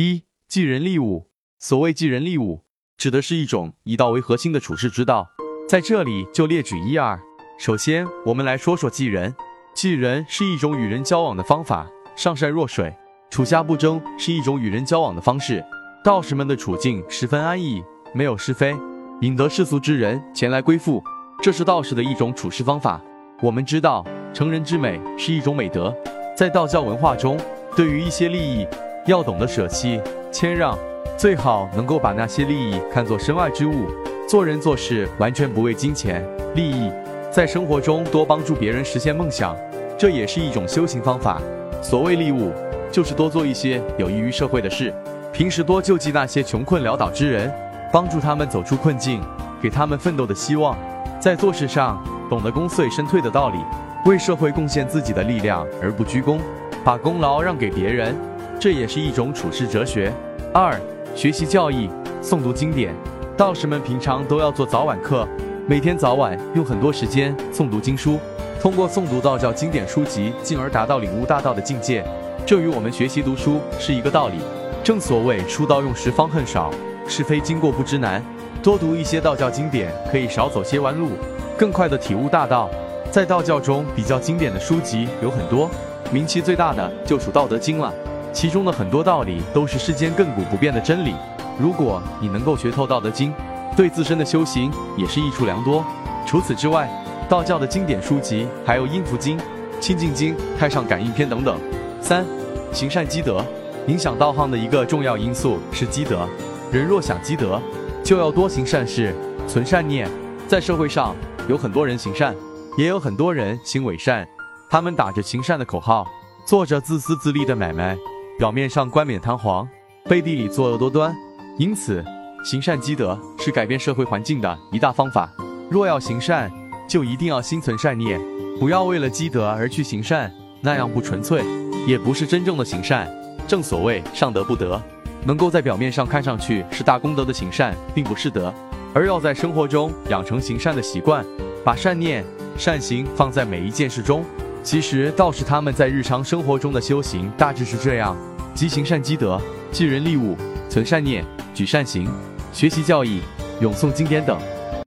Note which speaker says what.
Speaker 1: 一、济人利物。所谓济人利物，指的是一种以道为核心的处世之道。在这里就列举一二。首先，我们来说说济人。济人是一种与人交往的方法，上善若水，处下不争是一种与人交往的方式。道士们的处境十分安逸，没有是非，引得世俗之人前来归附，这是道士的一种处事方法。我们知道，成人之美是一种美德，在道教文化中，对于一些利益，要懂得舍弃、谦让，最好能够把那些利益看作身外之物，做人做事完全不为金钱利益。在生活中多帮助别人实现梦想，这也是一种修行方法。所谓利物，就是多做一些有益于社会的事。平时多救济那些穷困潦倒之人，帮助他们走出困境，给他们奋斗的希望。在做事上，懂得功遂身退的道理，为社会贡献自己的力量而不居功，把功劳让给别人，这也是一种处世哲学。二、学习教义，诵读经典。道士们平常都要做早晚课。每天早晚用很多时间诵读经书，通过诵读道教经典书籍，进而达到领悟大道的境界。这与我们学习读书是一个道理。正所谓书到用时方恨少，是非经过不知难。多读一些道教经典，可以少走些弯路，更快的体悟大道。在道教中比较经典的书籍有很多，名气最大的就属《道德经》了。其中的很多道理都是世间亘古不变的真理。如果你能够学透《道德经》，对自身的修行也是益处良多。除此之外，道教的经典书籍还有《阴符经》《清净经》《太上感应篇》等等。三、行善积德，影响道行的一个重要因素是积德。人若想积德，就要多行善事，存善念。在社会上，有很多人行善，也有很多人行伪善。他们打着行善的口号，做着自私自利的买卖，表面上冠冕堂皇，背地里作恶多端。因此，行善积德是改变社会环境的一大方法。若要行善，就一定要心存善念，不要为了积德而去行善，那样不纯粹，也不是真正的行善。正所谓上德不德，能够在表面上看上去是大功德的行善，并不是德，而要在生活中养成行善的习惯，把善念、善行放在每一件事中。其实倒是他们在日常生活中的修行大致是这样：积行善积德，济人利物，存善念，举善行。学习教义、咏诵经典等。